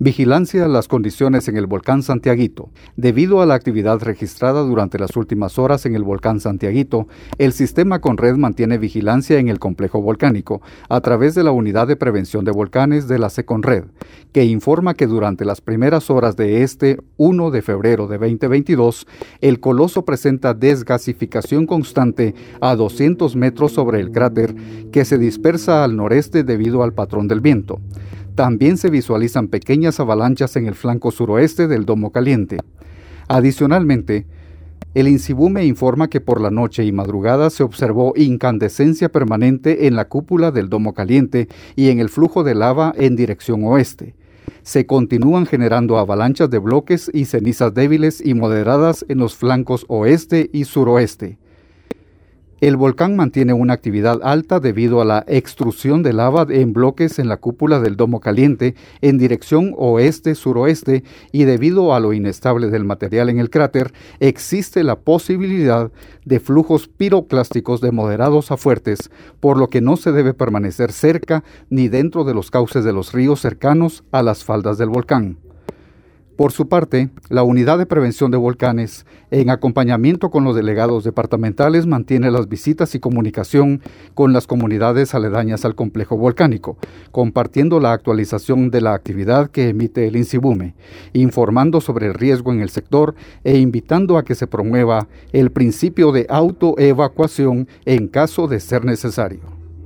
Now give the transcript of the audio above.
Vigilancia a las condiciones en el volcán Santiaguito. Debido a la actividad registrada durante las últimas horas en el volcán Santiaguito, el sistema Conred mantiene vigilancia en el complejo volcánico a través de la Unidad de Prevención de Volcanes de la Seconred, que informa que durante las primeras horas de este 1 de febrero de 2022, el coloso presenta desgasificación constante a 200 metros sobre el cráter que se dispersa al noreste debido al patrón del viento. También se visualizan pequeñas avalanchas en el flanco suroeste del Domo Caliente. Adicionalmente, el Insibume informa que por la noche y madrugada se observó incandescencia permanente en la cúpula del Domo Caliente y en el flujo de lava en dirección oeste. Se continúan generando avalanchas de bloques y cenizas débiles y moderadas en los flancos oeste y suroeste. El volcán mantiene una actividad alta debido a la extrusión de lava en bloques en la cúpula del Domo Caliente en dirección oeste-suroeste y debido a lo inestable del material en el cráter, existe la posibilidad de flujos piroclásticos de moderados a fuertes, por lo que no se debe permanecer cerca ni dentro de los cauces de los ríos cercanos a las faldas del volcán. Por su parte, la Unidad de Prevención de Volcanes, en acompañamiento con los delegados departamentales, mantiene las visitas y comunicación con las comunidades aledañas al complejo volcánico, compartiendo la actualización de la actividad que emite el INSIBUME, informando sobre el riesgo en el sector e invitando a que se promueva el principio de autoevacuación en caso de ser necesario.